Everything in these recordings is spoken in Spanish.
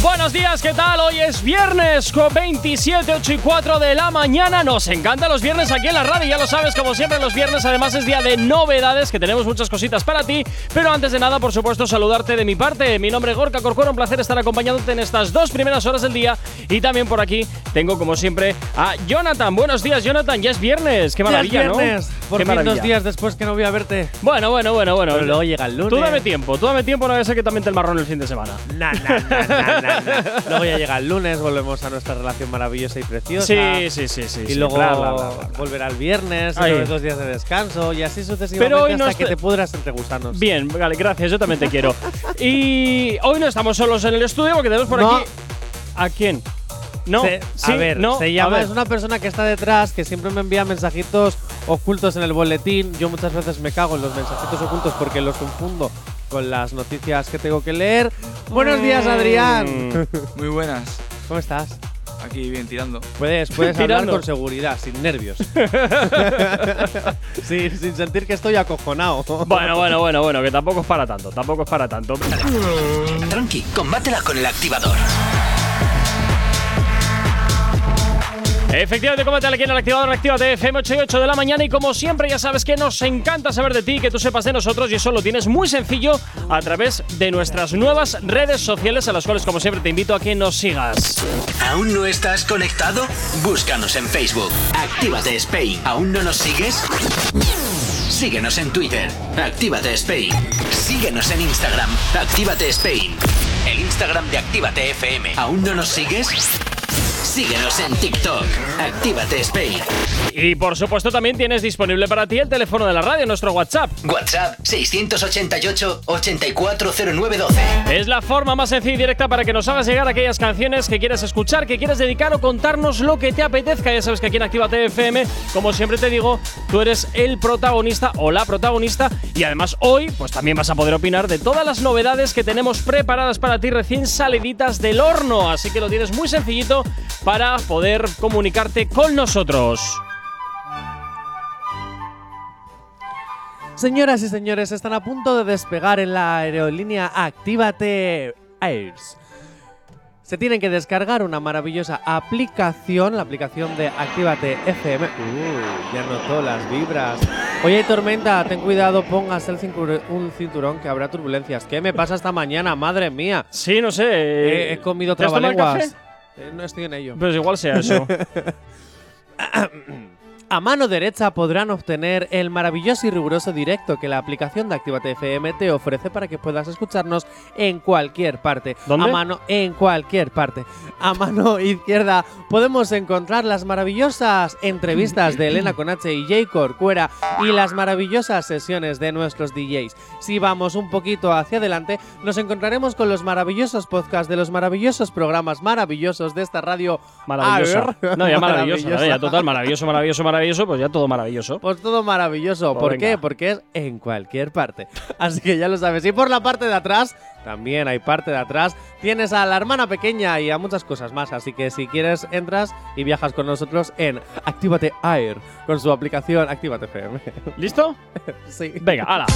Buenos días, ¿qué tal? Hoy es viernes con 27, 8 y 4 de la mañana. Nos encantan los viernes aquí en la radio, ya lo sabes, como siempre los viernes además es día de novedades, que tenemos muchas cositas para ti. Pero antes de nada, por supuesto, saludarte de mi parte. Mi nombre es Gorka Corcuera, un placer estar acompañándote en estas dos primeras horas del día. Y también por aquí tengo, como siempre, a Jonathan. Buenos días, Jonathan, ya es viernes. Qué maravilla, ya es viernes. ¿no? Por maravilla. dos días después que no voy a verte. Bueno, bueno, bueno, bueno. Pero luego llega el lunes. Tú dame tiempo, tú dame tiempo, no vaya a ser que también te el marrón el fin de semana. Nah, nah, nah, nah. Luego ya llega el lunes, volvemos a nuestra relación maravillosa y preciosa. Sí, sí, sí, sí. Y luego volverá el viernes, dos días de descanso y así sucesivamente Pero hoy hasta que te pudras entre gusanos. Bien, vale, gracias, yo también te quiero. Y hoy no estamos solos en el estudio porque tenemos por No. aquí. ¿A quién? No, Se- sí, a ver, no, se llama, ver. es una persona que está detrás, que siempre me envía mensajitos ocultos en el boletín. Yo muchas veces me cago en los mensajitos ocultos porque los confundo con las noticias que tengo que leer. Buenos días, Mm. Adrián. Muy buenas. ¿Cómo estás? Aquí bien tirando. Puedes, puedes hablar Tirando. con seguridad, sin nervios. Sí, sin sentir que estoy acojonado. Bueno, bueno, bueno, bueno, que tampoco es para tanto, tampoco es para tanto. Tranqui, combátela con El Activador. Efectivamente, coméntale aquí en el activador, actívate FM 8 y 8 de la mañana. Y como siempre, ya sabes que nos encanta saber de ti, que tú sepas de nosotros. Y eso lo tienes muy sencillo a través de nuestras nuevas redes sociales, a las cuales, como siempre, te invito a que nos sigas. ¿Aún no estás conectado? Búscanos en Facebook. Actívate Spain. ¿Aún no nos sigues? Síguenos en Twitter. Actívate Spain. Síguenos en Instagram. Actívate Spain. El Instagram de Actívate FM. ¿Aún no nos sigues? Síguenos en TikTok. Actívate Spain. Y por supuesto, también tienes disponible para ti el teléfono de la radio, nuestro WhatsApp. WhatsApp 688 840912. Es la forma más sencilla y directa para que nos hagas llegar aquellas canciones que quieres escuchar, que quieres dedicar o contarnos lo que te apetezca. Ya sabes que aquí en Actívate FM, como siempre te digo, tú eres el protagonista o la protagonista. Y además hoy, pues también vas a poder opinar de todas las novedades que tenemos preparadas para ti recién saliditas del horno. Así que lo tienes muy sencillito para poder comunicarte con nosotros. Señoras y señores, están a punto de despegar en la aerolínea Actívate Airs. Se tienen que descargar una maravillosa aplicación, la aplicación de Actívate FM. Uh, ya notó las vibras. Hoy hay tormenta, ten cuidado, pongas el cintur- un cinturón que habrá turbulencias. ¿Qué me pasa esta mañana? Madre mía. Sí, no sé. He, he comido ¿te has tomado el trabalenguas. Eh, no estoy en ello. Pues igual sea eso. A mano derecha podrán obtener el maravilloso y riguroso directo que la aplicación de Actívate FM te ofrece para que puedas escucharnos en cualquier parte. ¿Dónde? A mano en cualquier parte. A mano izquierda podemos encontrar las maravillosas entrevistas de Elena Conache y Jay Corcuera y las maravillosas sesiones de nuestros DJs. Si vamos un poquito hacia adelante, nos encontraremos con los maravillosos podcasts de los maravillosos programas maravillosos de esta radio. Maravillosa. AR. No, ya. Maravillosa. Ya total, maravilloso, maravilloso, maravilloso, pues ya todo maravilloso. Pues todo maravilloso. Pues ¿Por venga. qué? Porque es en cualquier parte. Así que ya lo sabes. Y por la parte de atrás, también hay parte de atrás, tienes a la hermana pequeña y a muchas cosas más. Así que si quieres, entras y viajas con nosotros en Actívate Air con su aplicación Actívate FM. ¿Listo? sí. Venga, hala.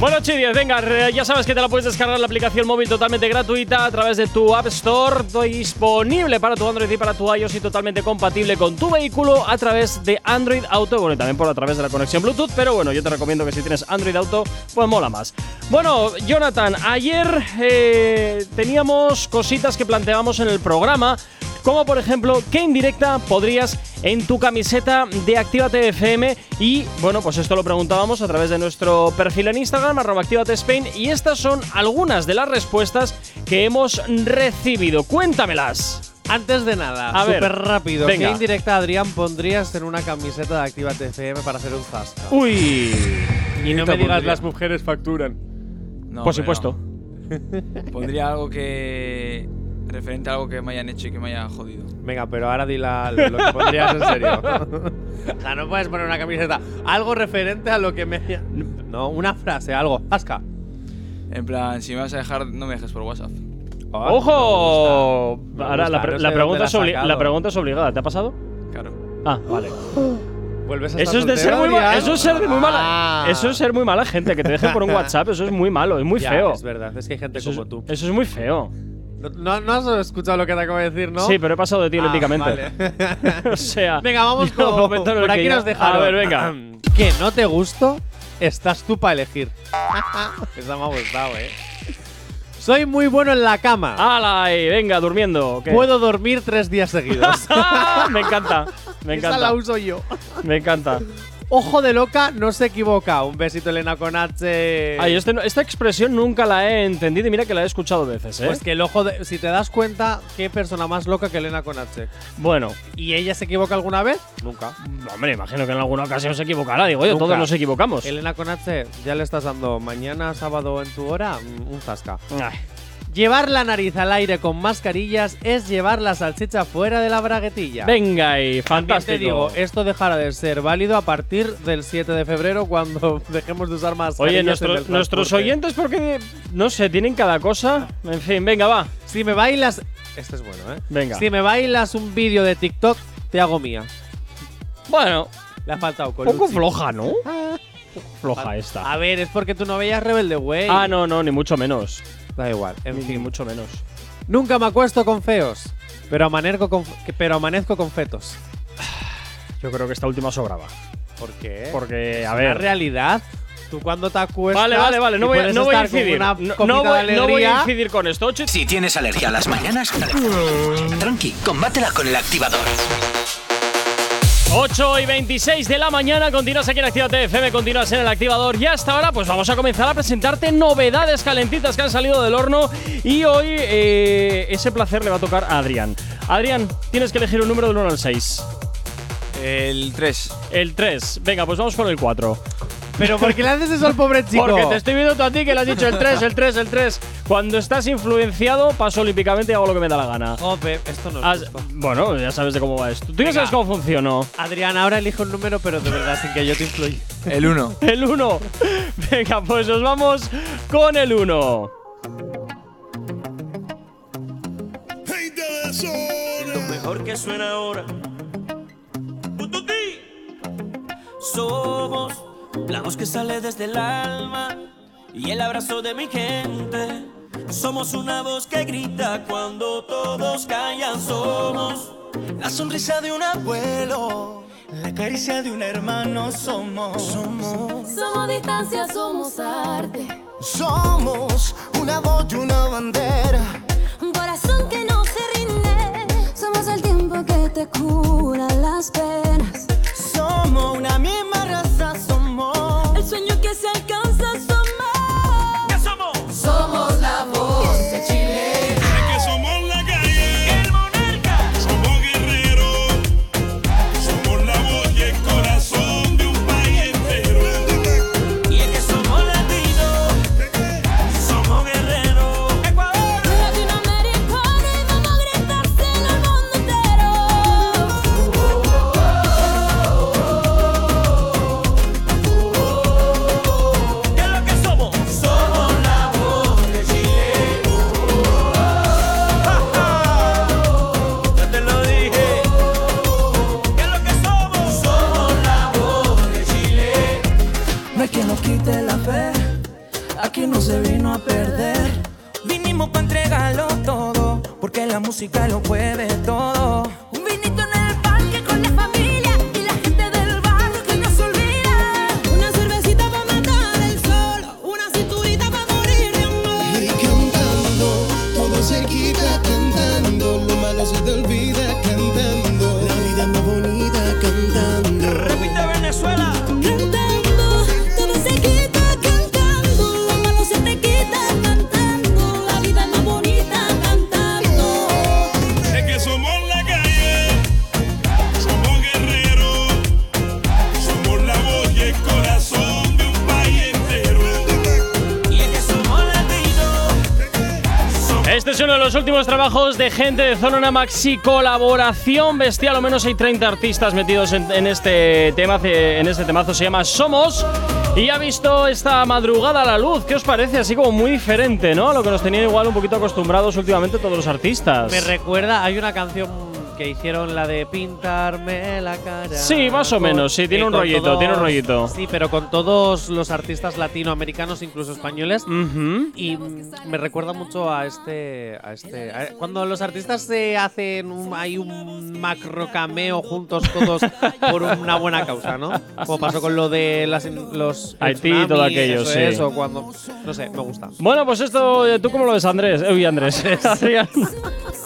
Bueno, Chidies, venga, ya sabes que te la puedes descargar la aplicación móvil totalmente gratuita a través de tu App Store, disponible para tu Android y para tu iOS y totalmente compatible con tu vehículo a través de Android Auto, bueno, y también por a través de la conexión Bluetooth, pero bueno, yo te recomiendo que si tienes Android Auto, pues mola más. Bueno, Jonathan, ayer eh, teníamos cositas que planteábamos en el programa, como por ejemplo, ¿qué indirecta podrías en tu camiseta de Actívate FM? Y bueno, pues esto lo preguntábamos a través de nuestro perfil en Instagram, arroba Actívate Spain, y estas son algunas de las respuestas que hemos recibido. Cuéntamelas. Antes de nada, A ver, súper rápido. venga. ¿Qué indirecta, Adrián, pondrías en una camiseta de Actívate FM para hacer un zasca? Uy. y no me digas pondría. las mujeres facturan. No, Por supuesto. no. Pondría algo que. Referente a algo que me hayan hecho y que me haya jodido. Venga, pero ahora di la- lo que pondrías en serio. o sea, no puedes poner una camiseta. Algo referente a lo que me. No, una frase, algo. Asca. En plan, si me vas a dejar, no me dejes por WhatsApp. Ah, ¡Ojo! me gusta, me Ahora, la, pre- no sé la pregunta es la pregunta es obligada. ¿Te ha pasado? Claro. Ah, vale. ¿Vuelves a Eso es de ser muy eso es ser de muy mala. Ah. Eso es ser muy mala gente que te dejen por un WhatsApp, eso es muy malo, es muy Ya, feo. Es verdad, es que hay gente Eso es, como tú. eso es muy feo. No, no- has escuchado lo que te acabo de decir, ¿no? Sí, pero he pasado de ti Ah, olímpicamente. vale. o sea, Venga, vamos con. Por aquí nos dejaron. A ver, venga. que no te gusto, estás tú para elegir. Esa me ha gustado, eh. Soy muy bueno en la cama. ¡Hala! y venga, durmiendo. ¿o qué? Puedo dormir tres días seguidos. me encanta. Me Esa encanta. la uso yo. Me encanta. Ojo de loca, no se equivoca. Un besito, Elena con H. Ay, este no- esta expresión nunca la he entendido y mira que la he escuchado veces, ¿eh? Pues que el ojo de. Si te das cuenta, ¿qué persona más loca que Elena con H? bueno, ¿Y ella se equivoca alguna vez? Nunca. hombre, imagino que en alguna ocasión se equivocará. Digo, Nunca. todos nos equivocamos. Elena con H, ya le estás dando mañana, sábado en tu hora, mm, un zasca. Ay, Llevar la nariz al aire con mascarillas es llevar la salchicha fuera de la braguetilla. venga y También fantástico. te digo, esto dejará de ser válido a partir del 7 de febrero cuando dejemos de usar mascarillas. Oye, en nuestros- oyentes, porque no sé, tienen cada cosa. En fin, venga, va. Si me bailas. Este es bueno, ¿eh? Venga. Si me bailas un vídeo de TikTok, te hago mía. Bueno, Le ha faltado con un poco Luchi. floja, ¿no? Floja esta. A ver, es porque tú no veías Rebelde Way. Ah, no, no, ni mucho menos. Da igual, en fin. mucho menos. Nunca me acuesto con feos, pero amanezco con, pero amanezco con fetos. Yo creo que esta última sobraba. ¿Por qué? Porque, a La ver. realidad. Tú cuando te acuestas. Vale, vale, vale. No voy, a- puedes no voy a estar con incidir. No, voy, de no voy a incidir con esto. Si tienes alergia a las mañanas, tranqui, combátela con el activador. 8 y 26 de la mañana, continúas aquí en Actívate FM, continúas en el activador y hasta ahora pues vamos a comenzar a presentarte novedades calentitas que han salido del horno y hoy eh, ese placer le va a tocar a Adrián. Adrián, tienes que elegir un número del 1 al 6. El 3. El 3. Venga, pues vamos con el 4. Pero ¿por qué le haces eso al pobre chico? Porque te estoy viendo tú a ti que le has dicho el 3, el 3, el 3. Cuando estás influenciado, paso olímpicamente y hago lo que me da la gana. Jope, esto no es justo. bueno, ya sabes de cómo va esto. Tú ya sabes cómo funcionó. Adrián, ahora elige un número, pero de verdad, sin que yo te influya. El 1. El 1. Venga, pues nos vamos con el 1. Lo mejor que suena ahora. Somos la voz que sale desde el alma y el abrazo de mi gente. Somos una voz que grita cuando todos callan. Somos la sonrisa de un abuelo, la caricia de un hermano. Somos, somos. Somos distancia, somos arte. Somos una voz y una bandera. Un corazón que no se rinde. Somos el tiempo que te cura las penas. Últimos trabajos de gente de Zona Maxi colaboración bestial. Al menos hay 30 artistas metidos en, este tema. En este temazo se llama Somos. Y ha visto esta madrugada la luz. ¿Qué os parece? Así como muy diferente, ¿no? A lo que nos tenían igual un poquito acostumbrados últimamente todos los artistas. Me recuerda, hay una canción que hicieron la de pintarme la cara. Sí, más o menos, sí, tiene un rollito, tiene un rollito. Sí, pero con todos los artistas latinoamericanos, incluso españoles. Ujú. Y mm, me recuerda mucho a este. A este a- cuando los artistas se hacen un, hay un macro cameo juntos todos por una buena causa, ¿no? Como pasó con lo de las, los. Haití y todo aquello, eso sí. es, o cuando. No sé, me gusta. Bueno, pues esto, ¿tú cómo lo ves, Andrés? Eh, Uy, Andrés. Adrián.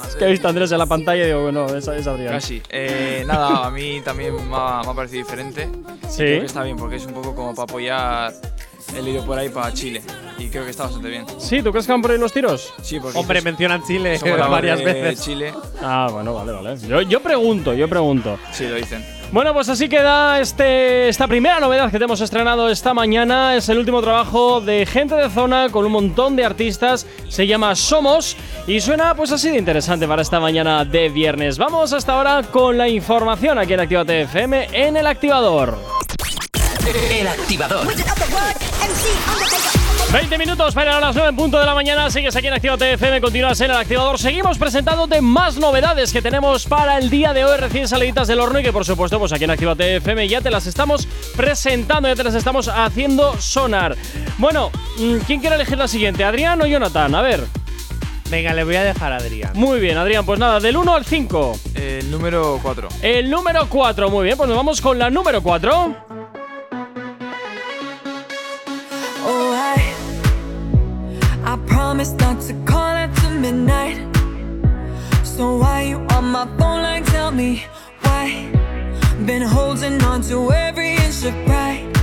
Es que he visto a Andrés en la pantalla y digo, bueno, es, es Adrián. Casi. Eh, nada, a mí también me ha, me ha parecido diferente. Sí. Creo que está bien porque es un poco como para apoyar el ido por ahí para Chile. Y creo que está bastante bien. Sí, ¿tú crees que van por ahí los tiros? Sí, porque Hombre, dices, mencionan Chile somos la voz varias veces. Chile. Ah, bueno, vale, vale. Yo, yo pregunto, yo pregunto. Sí, lo dicen. Bueno, pues así queda este, esta primera novedad que te hemos estrenado esta mañana. Es el último trabajo de gente de zona con un montón de artistas. Se llama Somos y suena pues así de interesante para esta mañana de viernes. Vamos hasta ahora con la información aquí en Actívate FM en el activador. El activador. 20 minutos para las 9 en punto de la mañana. Sigues aquí en Actívate FM, continúas en el activador. Seguimos presentándote más novedades que tenemos para el día de hoy, recién saliditas del horno y que por supuesto, pues aquí en Actívate FM ya te las estamos presentando, ya te las estamos haciendo sonar. Bueno, mm, ¿quién quiere elegir la siguiente? ¿Adrián o Jonathan? A ver. Venga, le voy a dejar a Adrián. Muy bien, Adrián, pues nada, del 1 al 5. El número 4. El número 4, muy bien, pues nos vamos con la número 4. I promised not to call after midnight. So why you on my phone like tell me why? Been holding on to every inch of pride.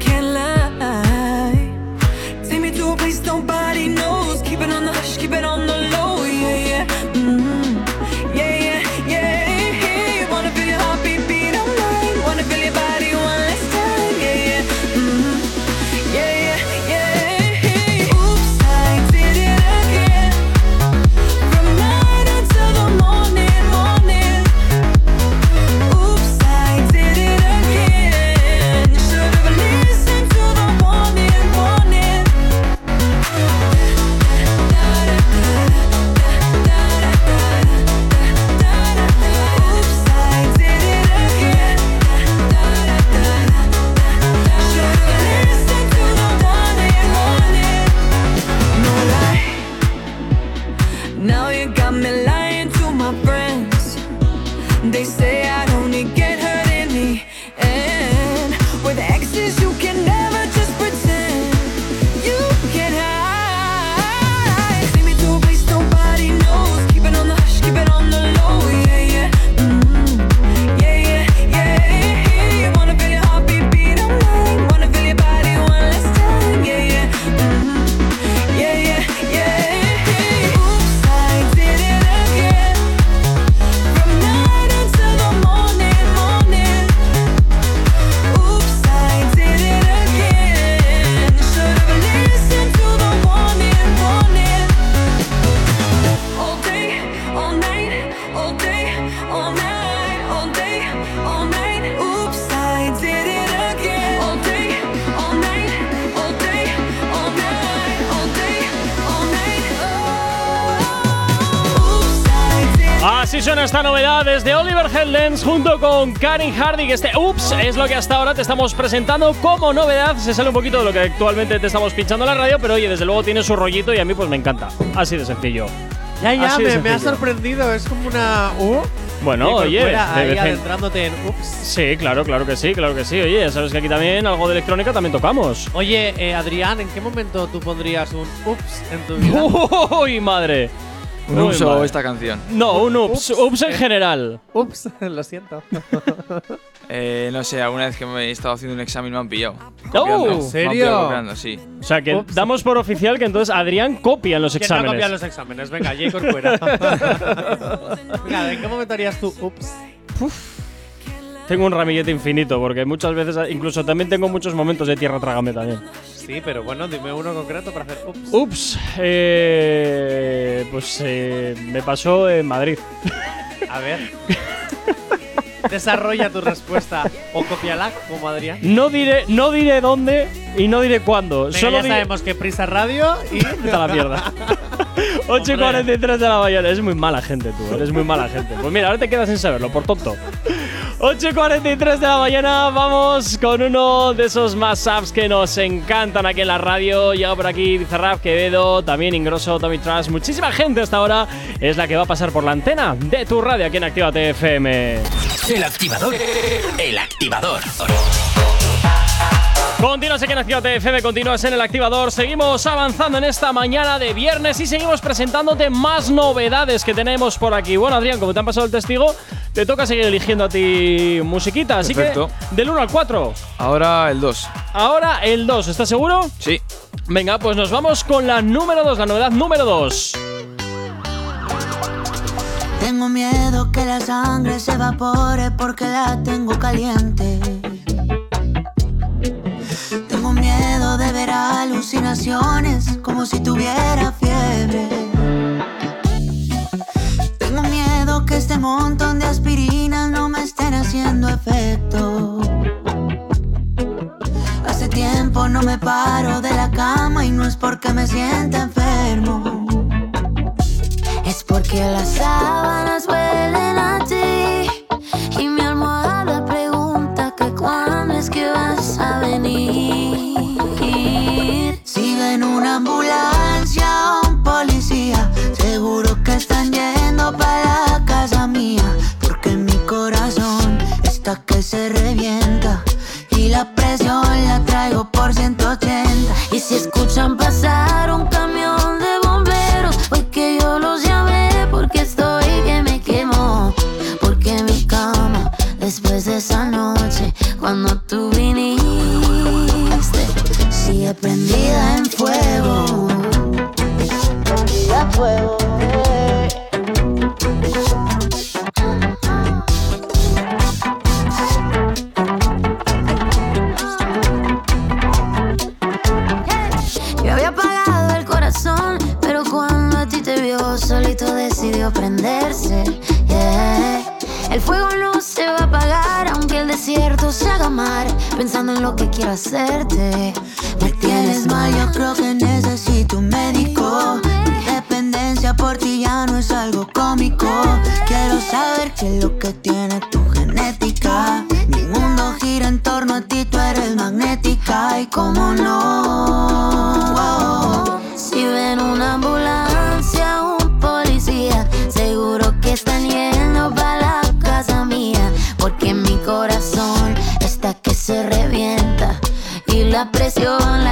Can't lie. Take me to a place nobody knows. Keep it on the hush, keep it on the Así suena esta novedad desde Oliver Headlands junto con Karen Hardy. que Este Ups es lo que hasta ahora te estamos presentando como novedad. Se sale un poquito de lo que actualmente te estamos pinchando en la radio, pero oye, desde luego tiene su rollito y a mí pues me encanta. Así de sencillo. Ya, ya, Así de me, me ha sorprendido. Es como una U. Bueno, oye, de ahí adentrándote en ups. Sí, claro, claro que sí, claro que sí. Oye, sabes que aquí también algo de electrónica también tocamos. Oye, eh, Adrián, ¿en qué momento tú pondrías un ups en tu vida? ¡Uy, madre! Un uso madre. esta canción. No, un ups. Ups en general. ups, lo siento. Eh, no sé, alguna vez que me he estado haciendo un examen me han pillado. Oh, Copiando. ¿en Me han serio? pillado copiando, sí. O sea que Ups. damos por oficial que entonces Adrián copia en los ¿Quién no exámenes. copia los exámenes? Venga, Jacob fuera. Venga, ¿en qué momento harías tú ups? Tengo un ramillete infinito porque muchas veces, incluso también tengo muchos momentos de tierra trágame también. Sí, pero bueno, dime uno concreto para hacer ups. Ups, eh, pues eh, me pasó en Madrid. A ver. Desarrolla tu respuesta o cópiala como Adrián. No diré, no diré dónde y no diré cuándo. Venga, Solo ya diré- sabemos que Prisa Radio y a la mierda. 8 y 43 de la mañana. Eres muy mala gente, tú. Eres muy mala gente. Pues mira, ahora te quedas sin saberlo, por tonto. 8 y 43 de la mañana. Vamos con uno de esos mashups que nos encantan aquí en la radio. Llega por aquí Bizarrap, Quevedo, también Ingrosso, Tommy Trash. Muchísima gente hasta ahora es la que va a pasar por la antena de tu radio aquí en Actívate FM. El activador. El activador. Continúas aquí en Actívate FM, continúas en el activador. Seguimos avanzando en esta mañana de viernes y seguimos presentándote más novedades que tenemos por aquí. Bueno, Adrián, como te han pasado el testigo, te toca seguir eligiendo a ti musiquita. Así Perfecto. que del 1 al 4. Ahora el 2. Ahora el 2, ¿estás seguro? Sí. Venga, pues nos vamos con la número 2, la novedad número 2. Tengo miedo que la sangre se evapore porque la tengo caliente. Alucinaciones como si tuviera fiebre. Tengo miedo que este montón de aspirinas no me estén haciendo efecto. Hace tiempo no me paro de la cama y no es porque me sienta enfermo. Es porque las sábanas La presión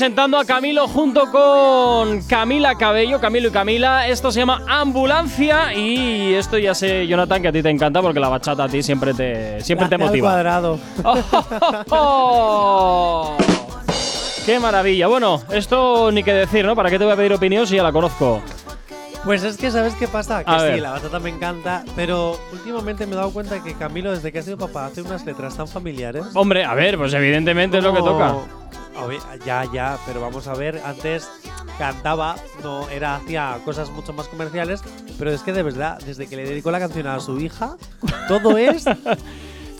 presentando a Camilo junto con Camila Cabello, Camilo y Camila. Esto se llama Ambulancia y esto ya sé, Jonathan, que a ti te encanta porque la bachata a ti siempre te, siempre te Gracias al motiva. cuadrado. ¡Oh! ¡Qué maravilla! Bueno, esto ni que decir, ¿no? ¿Para qué te voy a pedir opinión si ya la conozco? Pues es que, ¿sabes qué pasa? Que A sí, ver. la batata me encanta, pero últimamente me he dado cuenta que Camilo, desde que ha sido papá, hace unas letras tan familiares. Hombre, a ver, pues evidentemente es lo que como- toca. Ya, ya, pero vamos a ver, antes cantaba, no era hacía cosas mucho más comerciales, pero es que de verdad, desde que le dedicó la canción a su hija, todo es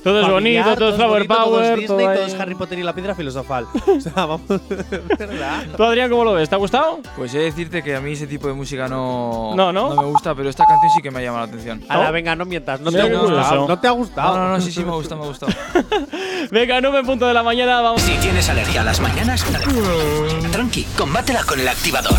Todo es familiar, bonito, todo es Flower bonito, todo es Power. Disney, todo todo es Harry Potter y la piedra filosofal. O sea, vamos, verdad. ¿Tú, Adrián, cómo lo ves? ¿Te ha gustado? Pues he de decirte que a mí ese tipo de música no, No, ¿no? me gusta, pero esta canción sí que me ha llamado la atención. Ahora, venga, no mientas, no Mira te ha gustado. No te ha gustado. No, no, no, sí, sí, me gusta, me ha gustado. Venga, 9 en punto de la mañana, vamos. Si tienes alergia a las mañanas, tranqui, combátela con el activador.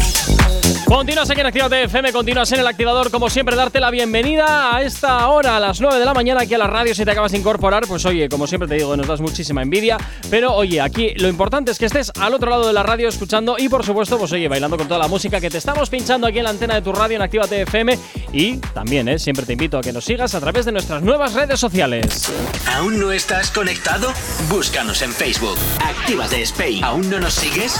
Continúas aquí en Actívate FM, continúas en el activador, como siempre, darte la bienvenida a esta hora, a las 9 de la mañana, aquí a la radio. Si te acabas de incorporar, pues oye, como siempre te digo, nos das muchísima envidia. Pero oye, aquí lo importante es que estés al otro lado de la radio escuchando y, por supuesto, pues oye, bailando con toda la música que te estamos pinchando aquí en la antena de tu radio en Actívate FM. Y también, ¿eh? siempre te invito a que nos sigas a través de nuestras nuevas redes sociales. ¿Aún no estás conectado? Búscanos en Facebook. Actívate Spain. ¿Aún no nos sigues?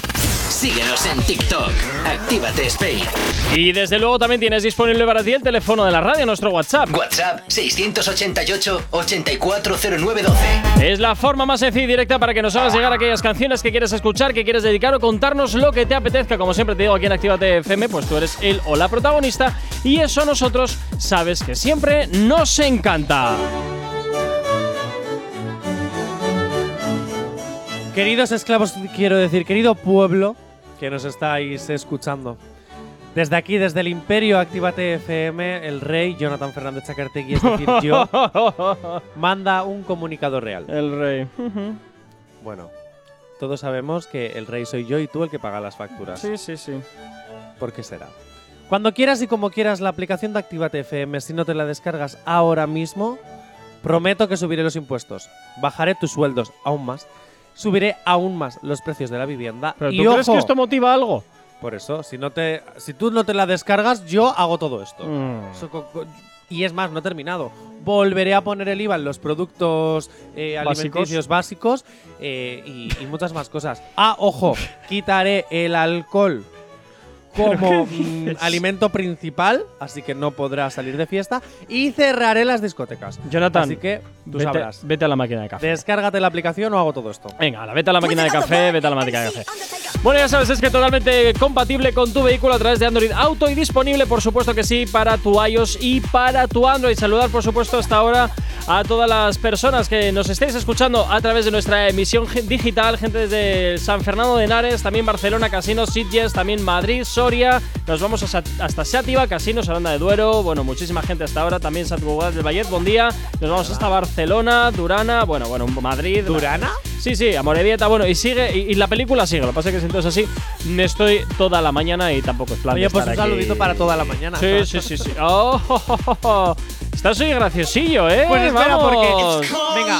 Síguenos en TikTok. Actívate Spain. Y desde luego también tienes disponible para ti el teléfono de la radio, nuestro WhatsApp. WhatsApp 688-840912. Es la forma más sencilla y directa para que nos hagas llegar aquellas canciones que quieres escuchar, que quieres dedicar o contarnos lo que te apetezca. Como siempre te digo aquí en Actívate FM, pues tú eres el o la protagonista y eso a nosotros sabes que siempre nos encanta. Queridos esclavos, quiero decir, querido pueblo que nos estáis escuchando. Desde aquí, desde el Imperio Actívate FM, el rey Jonathan Fernández Chacartegui, es decir, yo, manda un comunicado real. El rey. Bueno, todos sabemos que el rey soy yo y tú el que paga las facturas. Sí, sí, sí. ¿Por qué será? Cuando quieras y como quieras la aplicación de Actívate FM, si no te la descargas ahora mismo, prometo que subiré los impuestos, bajaré tus sueldos aún más, subiré aún más los precios de la vivienda ¿Pero y tú crees que esto motiva algo? por eso, si no te si tú no te la descargas, yo hago todo esto. Mm. Eso co- co- y es más, no he terminado. Volveré a poner el IVA en los productos eh, Básicos. alimenticios básicos eh, y, y muchas más cosas. Ah, ojo, quitaré el alcohol como mm, alimento principal, así que no podrá salir de fiesta. Y cerraré las discotecas. Jonathan, Así que tú vete, sabrás. vete a la máquina de café. Descárgate la aplicación o hago todo esto. Venga, ala, vete a la máquina de café, vete a la máquina de café. Bueno, ya sabes, es que totalmente compatible con tu vehículo a través de Android Auto y disponible, por supuesto que sí, para tu iOS y para tu Android. Saludar, por supuesto, hasta ahora a todas las personas que nos estéis escuchando a través de nuestra emisión digital, gente desde San Fernando de Henares, también Barcelona, Casinos, Sitges, también Madrid, Soria. Nos vamos hasta, Xàtiva, Casinos, Aranda de Duero. Bueno, muchísima gente hasta ahora. También Sant Cugat del Vallet, buen día. Nos vamos hasta Barcelona, Durana, bueno, bueno, Madrid. ¿Durana? Sí, sí, Amorebieta, bueno, y sigue, y, y la película sigue. Lo que pasa es que entonces así, me estoy toda la mañana y tampoco es plan de Oye, pues un estar aquí. saludito para toda la mañana. Sí, sí, sí, sí. Oh, jo, jo. Estás hoy graciosillo, ¿eh? Pues espera, Vamos. porque. Venga.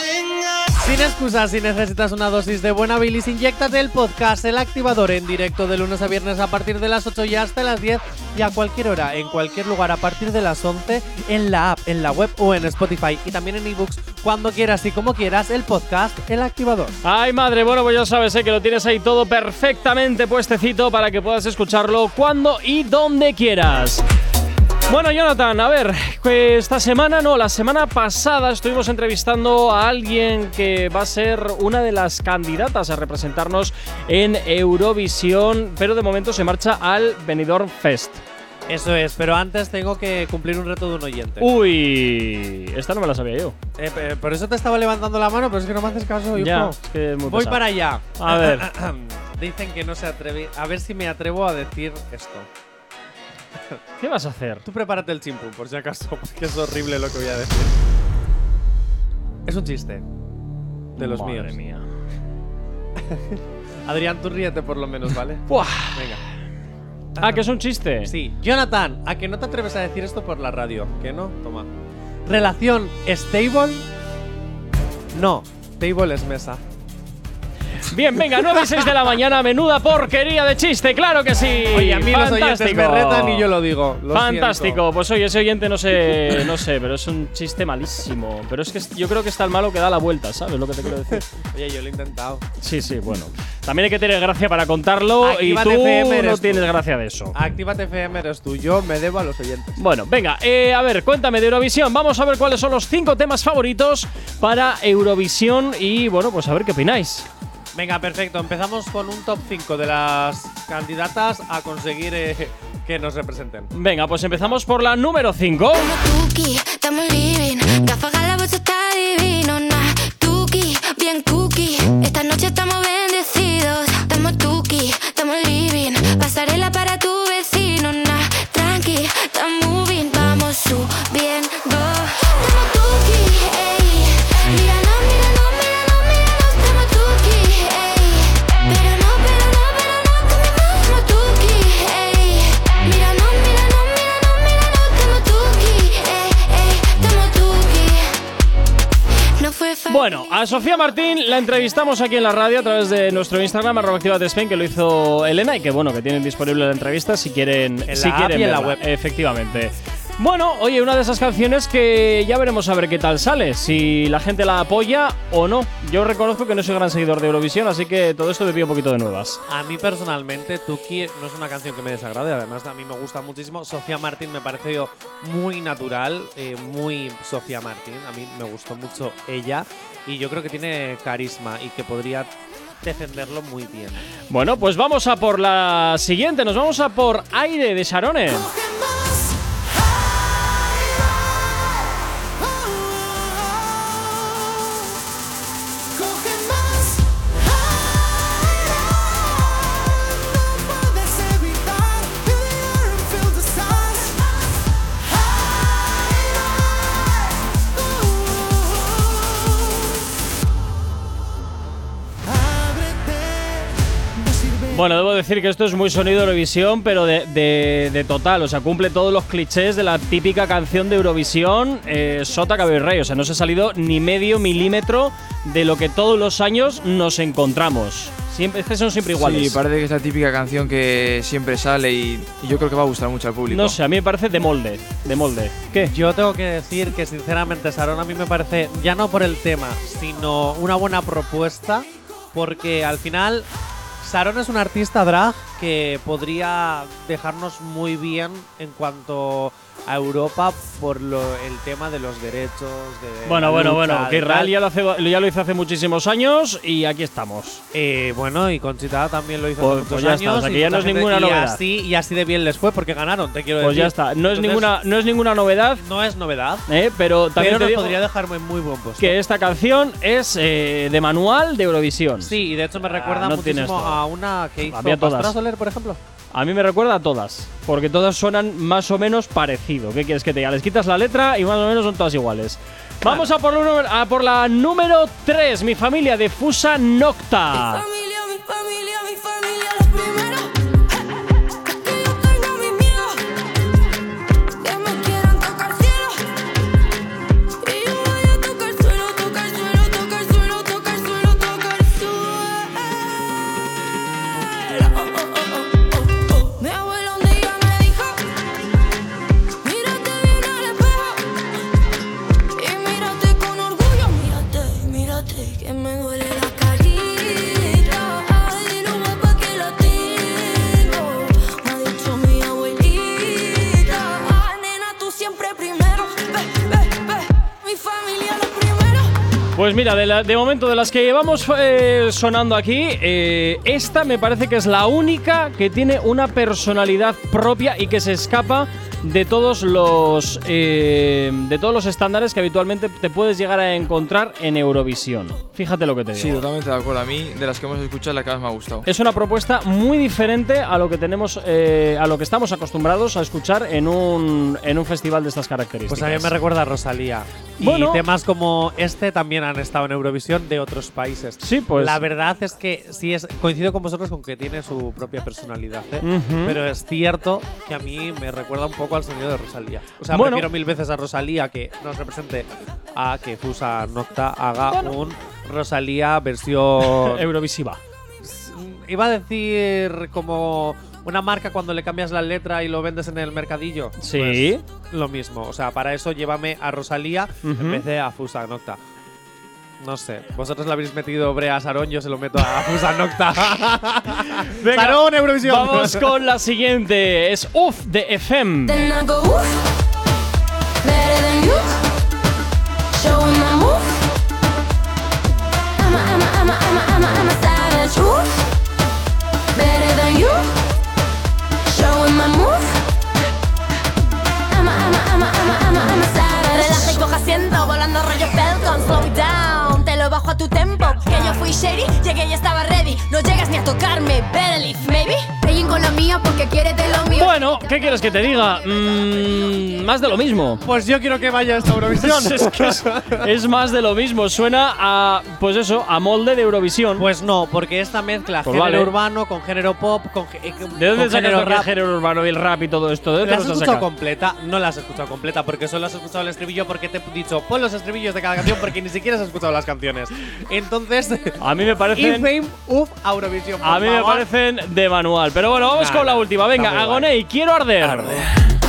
Sin excusas, si necesitas una dosis de buena bilis, inyectate el podcast El Activador en directo de lunes a viernes a partir de las 8 y hasta las 10 y a cualquier hora, en cualquier lugar a partir de las 11 en la app, en la web o en Spotify y también en ebooks cuando quieras y como quieras el podcast El Activador. Ay, madre, bueno, pues ya sabes ¿eh? que lo tienes ahí todo perfectamente puestecito para que puedas escucharlo cuando y donde quieras. Bueno, Jonathan, a ver, que esta semana, no, la semana pasada estuvimos entrevistando a alguien que va a ser una de las candidatas a representarnos en Eurovisión, pero de momento se marcha al Benidorm Fest. Eso es, pero antes tengo que cumplir un reto de un oyente. Uy, esta no me la sabía yo. Eh, por eso te estaba levantando la mano, pero es que no me haces caso. Ya, es que es muy Voy pesado. para allá. A ver. Dicen que no se atreve. A ver si me atrevo a decir esto. ¿Qué vas a hacer? Tú prepárate el chimpum, por si acaso, porque es horrible lo que voy a decir. Es un chiste. De los Madre míos. mía. Adrián, tú ríete por lo menos, ¿vale? Buah. Venga. Ah, que es un chiste. Sí. Jonathan, ¿a que no te atreves a decir esto por la radio? ¿Que no? Toma. ¿Relación stable? No. Table es mesa. Bien, venga, 9 y 6 de la mañana, menuda porquería de chiste, claro que sí. Oye, a mí los oyentes Fantástico. me retan y yo lo digo. lo Fantástico, siento. pues oye, ese oyente no sé, no sé, pero es un chiste malísimo. Pero es que yo creo que es tan malo que da la vuelta, ¿sabes lo que te quiero decir? Oye, yo lo he intentado. Sí, sí, bueno. También hay que tener gracia para contarlo y tú FM no tú. tienes gracia de eso. Actívate FM eres tú. Yo me debo a los oyentes. Bueno, venga, eh, a ver, cuéntame de Eurovisión. Vamos a ver cuáles son los cinco temas favoritos para Eurovisión y bueno, pues a ver qué opináis. Venga, perfecto. Empezamos con un top 5 de las candidatas a conseguir eh, que nos representen. Venga, pues empezamos por la número 5. Sofía Martín la entrevistamos aquí en la radio a través de nuestro Instagram, arroba Spain, que lo hizo Elena y que bueno, que tienen disponible la entrevista si quieren, En si la quieren y en la web. Efectivamente. Bueno, oye, una de esas canciones que ya veremos a ver qué tal sale, si la gente la apoya o no. Yo reconozco que no soy gran seguidor de Eurovisión, así que todo esto me pide un poquito de nuevas. A mí personalmente, Tuki no es una canción que me desagrade, además a mí me gusta muchísimo. Sofía Martín me pareció muy natural, eh, muy Sofía Martín, a mí me gustó mucho ella y yo creo que tiene carisma y que podría defenderlo muy bien. Bueno, pues vamos a por la siguiente, nos vamos a por Aire de Sharone. Bueno, debo decir que esto es muy sonido Eurovisión, pero de, de- de total. O sea, cumple todos los clichés de la típica canción de Eurovisión, eh, Sota Cabe Rey. O sea, no se ha salido ni medio milímetro de lo que todos los años nos encontramos. Siempre, es que son siempre iguales. Sí, parece que es la típica canción que siempre sale y, y yo creo que va a gustar mucho al público. no sé, a mí me parece de molde. De molde. ¿Qué? Yo tengo que decir que sinceramente Sarón a mí me parece, ya no por el tema, sino una buena propuesta, porque al final Sarón es un artista drag que podría dejarnos muy bien en cuanto a Europa por lo, el tema de los derechos. De Bueno, bueno, bueno. Que Israel ya lo, hace- ya lo hizo hace muchísimos años y aquí estamos. Eh, bueno, y Conchita también lo hizo Pues- hace muchos pues ya está, años. o sea, que y ya no es ninguna y novedad. Así, y así de bien les fue porque ganaron, te quiero Pues decir. ya está. No es, ninguna, no es ninguna novedad, No es novedad, eh, pero también pero te nos podría dejarme en muy buen puesto. que esta canción es eh, de manual de Eurovisión. Sí, y de hecho me recuerda Ah, no tienes muchísimo a una que hizo Soler, por ejemplo. A mí me recuerda a todas, porque todas suenan más o menos parecido. ¿Qué quieres que te diga? Les quitas la letra y más o menos son todas iguales. Vamos a por, la número- a por la número 3, mi familia de Fusa Nocta. Pues mira, de, la- de momento de las que llevamos eh, sonando aquí, eh, esta me parece que es la única que tiene una personalidad propia y que se escapa de todos los eh, de todos los estándares que habitualmente te puedes llegar a encontrar en Eurovisión. Fíjate lo que te digo. Sí, totalmente de acuerdo. A mí, de las que hemos escuchado, la que más me ha gustado. Es una propuesta muy diferente a lo que tenemos, eh, a lo que estamos acostumbrados a escuchar en un, en un festival de estas características. Pues a mí me recuerda a Rosalía. Bueno. Y temas como este también han estado en Eurovisión de otros países. Sí, pues- La verdad es que sí es coincido con vosotros con que tiene su propia personalidad, ¿eh? Pero es cierto que a mí me recuerda un poco al sonido de Rosalía. O sea, Bueno. prefiero mil veces a Rosalía que nos represente a que Fusa Nocta haga un Rosalía versión Eurovisiva. Iba a decir como una marca cuando le cambias la letra y lo vendes en el mercadillo. Sí. Pues lo mismo. O sea, para eso llévame a Rosalía en vez de a Fusa Nocta. No sé. Vosotros le habéis metido Brea a Sarón, yo se lo meto a Fusa Nocta. Venga, Sarón, Eurovisión. Vamos con la siguiente. Es UF de FM. Llegué y estaba ready. No llegas ni a tocarme, better leave, maybe. Con la mía porque quiere de lo mío. Bueno, ¿qué quieres que te diga? Mm, más de lo mismo. Pues yo quiero que vaya a esta Eurovisión. es, que es, es más de lo mismo. Suena a, pues eso, a molde de Eurovisión. Pues no, porque esta mezcla Pues género vale. urbano con género pop, con, eh, ¿De dónde sacas género rap. género urbano y el rap y todo esto? ¿De dónde ¿La has escuchado completa? No la has escuchado completa, porque solo has escuchado el estribillo porque te he dicho, pon los estribillos de cada canción porque ni siquiera has escuchado las canciones. Entonces, A mí me parecen. Infame of Eurovisión. A mí me parecen de manual. Pero bueno, vamos Nada, con la última. Venga. Agoney, quiero arder. Arde.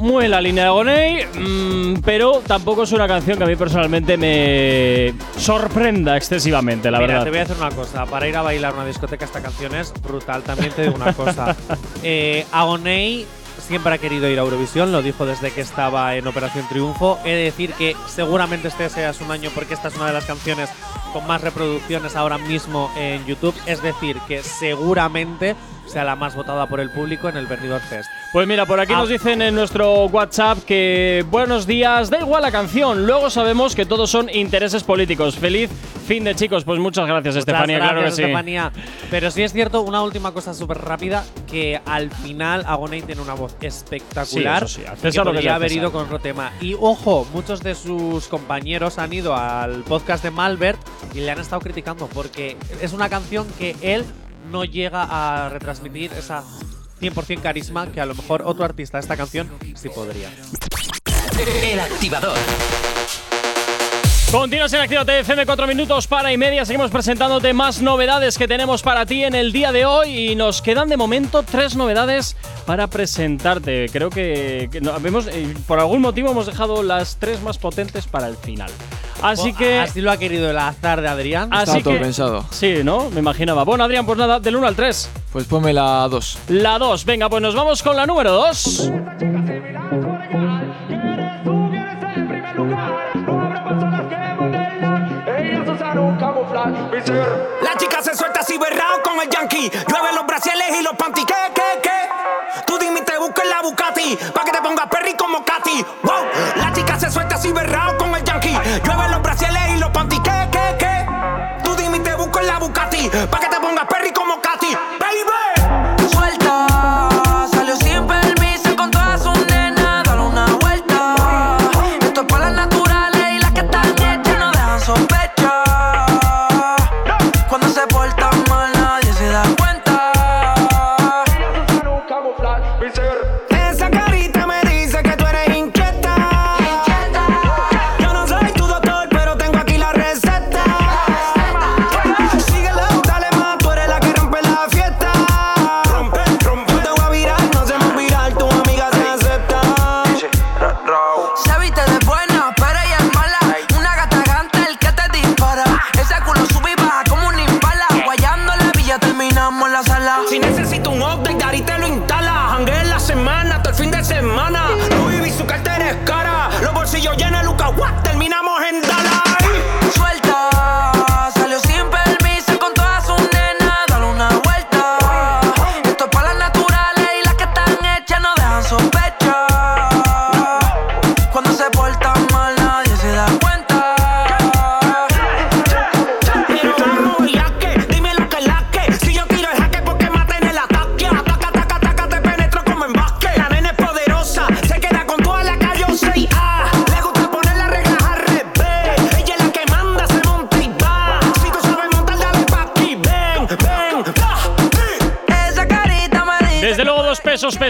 Muy en la línea de Agoney. mm, pero tampoco es una canción que a mí personalmente me sorprenda excesivamente, la Mira, verdad. te voy a decir una cosa. Para ir a bailar una discoteca, esta canción es brutal. También te digo una cosa. eh, Agoney siempre ha querido ir a Eurovisión, lo dijo desde que estaba en Operación Triunfo. He de decir que seguramente este sea su año porque esta es una de las canciones con más reproducciones ahora mismo en YouTube. Es decir, que seguramente sea la más votada por el público en el Benidorm Fest. Pues mira, por aquí Ah. nos dicen en nuestro WhatsApp que buenos días, da igual la canción, luego sabemos que todos son intereses políticos. Feliz fin de chicos, pues muchas gracias Muchas Estefanía, claro que sí. Estefanía. Pero sí es cierto, una última cosa súper rápida, que al final Agoney tiene una voz espectacular. Sí, eso sí, que lo que podría haber ido con otro tema. Y ojo, muchos de sus compañeros han ido al podcast de Malbert y le han estado criticando porque es una canción que él no llega a retransmitir esa 100% carisma que a lo mejor otro artista de esta canción sí podría. El activador. Continuas en Actívate FM, 4 minutos para y media. Seguimos presentándote más novedades que tenemos para ti en el día de hoy. Y nos quedan de momento tres novedades para presentarte. Creo que, que no, hemos, eh, por algún motivo hemos dejado las tres más potentes para el final. Así Oh, que. Así lo ha querido el azar de Adrián. así Estaba todo que- pensado. Sí, ¿no? Me imaginaba. Bueno, Adrián, pues nada, del 1 al 3. Pues ponme la 2. La 2. Venga, pues nos vamos con la número 2. Como Katy. Wow. La chica se suelta así berrao con el yankee. Llueve think that's it.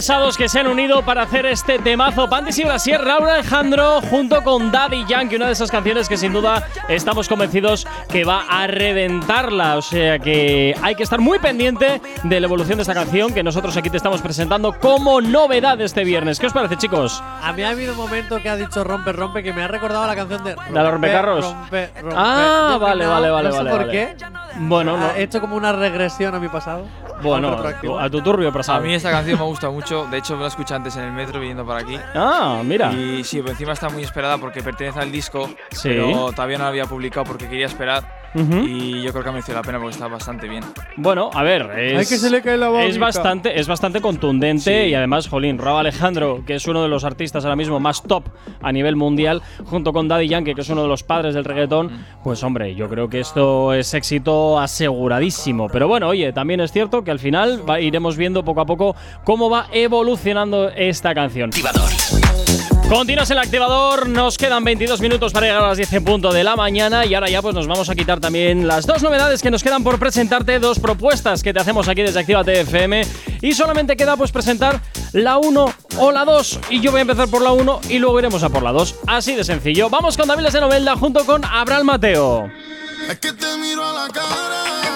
Pesados que se han unido para hacer este temazo. Pandis y Brasier, Laura Alejandro, junto con Daddy Yankee, una de esas canciones que sin duda estamos convencidos que va a reventarla. O sea que hay que estar muy pendiente de la evolución de esta canción que nosotros aquí te estamos presentando como novedad este viernes. ¿Qué os parece, chicos? A mí ha habido un momento que ha dicho rompe, rompe, que me ha recordado la canción de. ¿La de rompecarros? Rompe, rompe. Ah, vale, vale, vale, No sé vale, por vale. qué. Bueno, no. He hecho como una regresión a mi pasado. Bueno, a tu turbio pasado. A mí esta canción me gusta mucho. De hecho, me la escuché antes en el metro viniendo para aquí. Ah, mira. Y sí, pero encima está muy esperada porque pertenece al disco, Sí. pero todavía no la había publicado porque quería esperar. Ujú. Y yo creo que ha merecido la pena porque está bastante bien. Bueno, a ver, es, que se le cae la es bastante, es bastante contundente Sí. y además, Jolín, Rob Alejandro, que es uno de los artistas ahora mismo más top a nivel mundial, junto con Daddy Yankee, que es uno de los padres del reggaetón, Mm. pues hombre, yo creo que esto es éxito aseguradísimo. Pero bueno, oye, también es cierto que al final va- iremos viendo poco a poco cómo va evolucionando esta canción. Activador. Continuas el activador, nos quedan 22 minutos para llegar a las 10 en punto de la mañana y ahora ya pues nos vamos a quitar también las dos novedades que nos quedan por presentarte, dos propuestas que te hacemos aquí desde Actívate FM y solamente queda pues presentar la 1 o la 2 y yo voy a empezar por la 1 y luego iremos a por la 2, así de sencillo. Vamos con Daviles de Novelda junto con Abraham Mateo. Es que te miro a la cara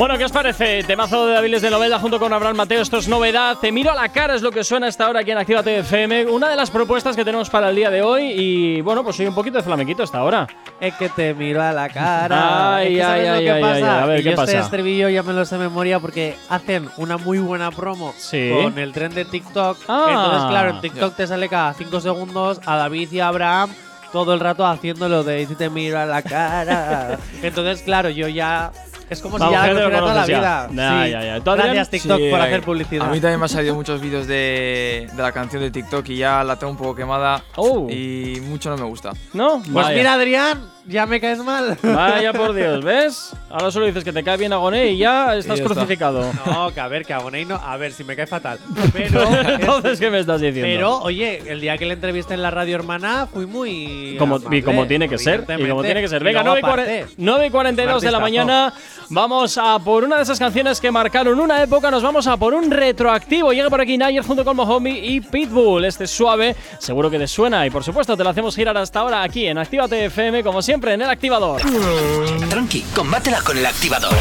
Bueno, ¿qué os parece? Temazo de Daviles de Novelda junto con Abraham Mateo. Esto es novedad. Te miro a la cara, es lo que suena hasta ahora aquí en Actívate FM. Una de las propuestas que tenemos para el día de hoy. Y bueno, pues soy un poquito de flamenquito hasta ahora. Es que te miro a la cara. Ay, Es que ¿sabes ay, ay, a ver, ¿qué yo pasa? este estribillo ya me lo sé de memoria porque hacen una muy buena promo Sí. con el tren de TikTok. Ah. Entonces, claro, en TikTok te sale cada 5 segundos a David y a Abraham todo el rato haciéndolo de si te miro a la cara. Entonces, claro, yo ya. Es como Vamos, si ya lo conociera toda la vida. ya. Sí. ya, ya. ¿Tú, Adrián? Gracias, TikTok, Sí, por hacer publicidad. A mí también me han salido muchos vídeos de, de la canción de TikTok y ya la tengo un poco quemada Oh. y mucho no me gusta. ¿No? Pues Vaya. mira, Adrián, ya me caes mal. Vaya por Dios, ¿ves? Ahora solo dices que te cae bien Agoné y ya estás Y ya está. crucificado. No, que a ver, que Agoney no. A ver, si me cae fatal. Pero. Entonces, ¿qué me estás diciendo? Pero, oye, el día que le entrevisté en la radio hermana fui muy. como, amable, y como tiene que ser. Y como tiene que ser. Venga, luego 9 y, cuare- aparte, 9 y 42 de la mañana. Vamos a por una de esas canciones que marcaron una época. Nos vamos a por un retroactivo. Llega por aquí Nayer junto con Mohomi y Pitbull. Este es suave. Seguro que te suena. Y por supuesto, te lo hacemos girar hasta ahora aquí en Actívate FM, como siempre, en el activador. Tranqui, combátela con el activador.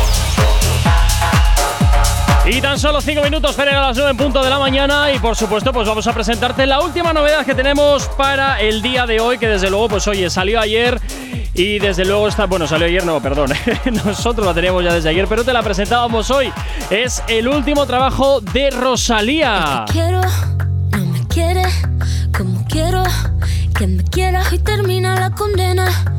Y tan solo 5 minutos para llegar a las 9 en punto de la mañana y por supuesto pues vamos a presentarte la última novedad que tenemos para el día de hoy que desde luego pues oye salió ayer Y desde luego está, bueno, salió ayer, no, perdón, nosotros la teníamos ya desde ayer, pero te la presentábamos hoy. Es el último trabajo de Rosalía. Quiero, no me quiere como quiero que me quiera y termina la condena.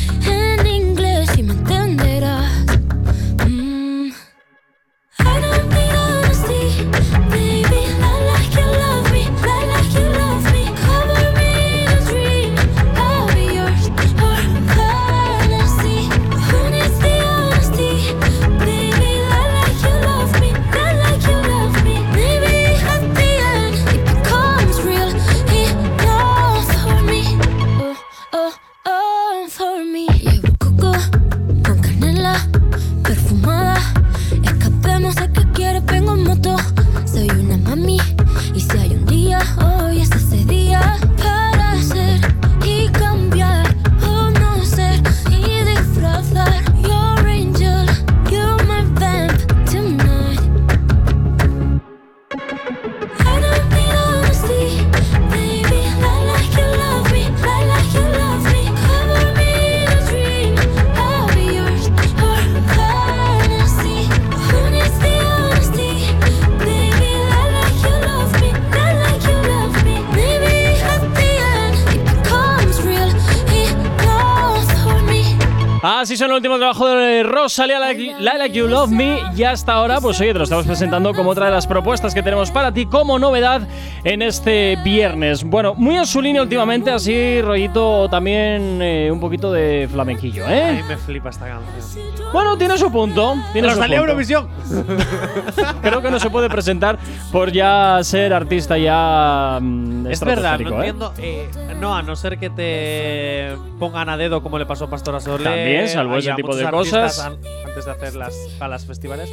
el último trabajo de Rosalía, Like, Like You Love Me. Y hasta ahora, pues oye, te lo estamos presentando como otra de las propuestas que tenemos para ti como novedad en este viernes. Bueno, muy en su línea últimamente, así rollito también eh, un poquito de flamenquillo, A mí ¿eh? me flipa esta canción. Bueno, tiene su punto. Tiene su Rosalía punto. Eurovisión. Creo que no se puede presentar por ya ser artista ya mm, Es verdad, no ¿eh? entiendo. eh, no, a no ser que te pongan a dedo como le pasó a Pastora Sole. También, salvo ese tipo de cosas. an- antes de hacer las galas festivales.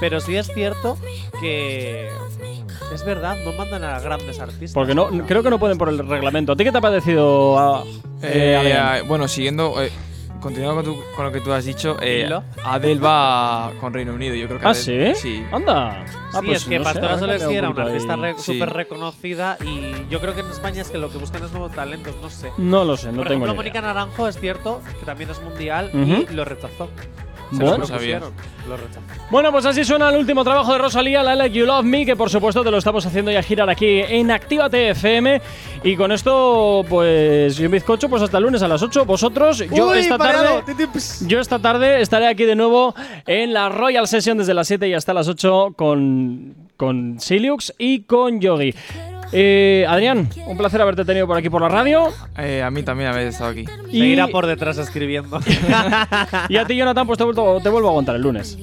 Pero sí es cierto que. Es verdad, no mandan a grandes artistas. Porque no, creo que no pueden por el reglamento. ¿A ti qué te ha parecido, eh, Eh, eh, bueno, siguiendo, eh, continuando con, tu- con lo que tú has dicho, eh. Adele va con Reino Unido. Yo creo que ¿Ah, Adele- sí? Sí. Anda. Ah, Sí, pues es que no Pastora Soler era una artista re- Sí. súper reconocida y yo creo que en España es que lo que buscan es nuevos talentos, no sé. No lo sé, no Por tengo ejemplo, ni Mónica idea. Naranjo es cierto que también es mundial Ujú. y lo rechazó. Bueno. rechazó. Bueno, pues así suena el último trabajo de Rosalía, La Like You Love Me, que por supuesto te lo estamos haciendo ya girar aquí en Actívate FM. Y con esto, pues yo bizcocho, pues hasta el lunes a las 8. Vosotros, yo Uy, esta parado, tarde. Yo esta tarde estaré aquí de nuevo en la Royal Session desde las 7 y hasta las 8 con, con Siliux y con Yogi. Eh, Adrián, un placer haberte tenido por aquí por la radio. Eh, a mí también haber estado aquí. Y, Seguirá por detrás escribiendo. y a ti, Jonathan, pues te vuelvo, te vuelvo a aguantar el lunes.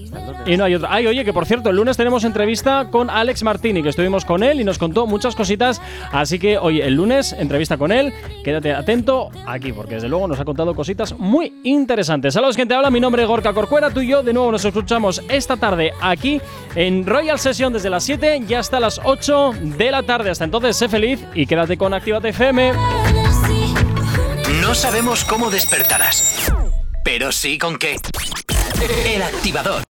Y no hay otra. Ay, oye, que por cierto, el lunes tenemos entrevista con Alex Martini, que estuvimos con él y nos contó muchas cositas. Así que, oye, el lunes, entrevista con él. Quédate atento aquí, porque desde luego nos ha contado cositas muy interesantes. Saludos, quien te habla. Mi nombre es Gorka Corcuera. Tú y yo, de nuevo, nos escuchamos esta tarde aquí en Royal Session desde las 7 y hasta las 8 de la tarde. Hasta entonces, sé feliz y quédate con Actívate FM. No sabemos cómo despertarás, pero sí con qué. El activador.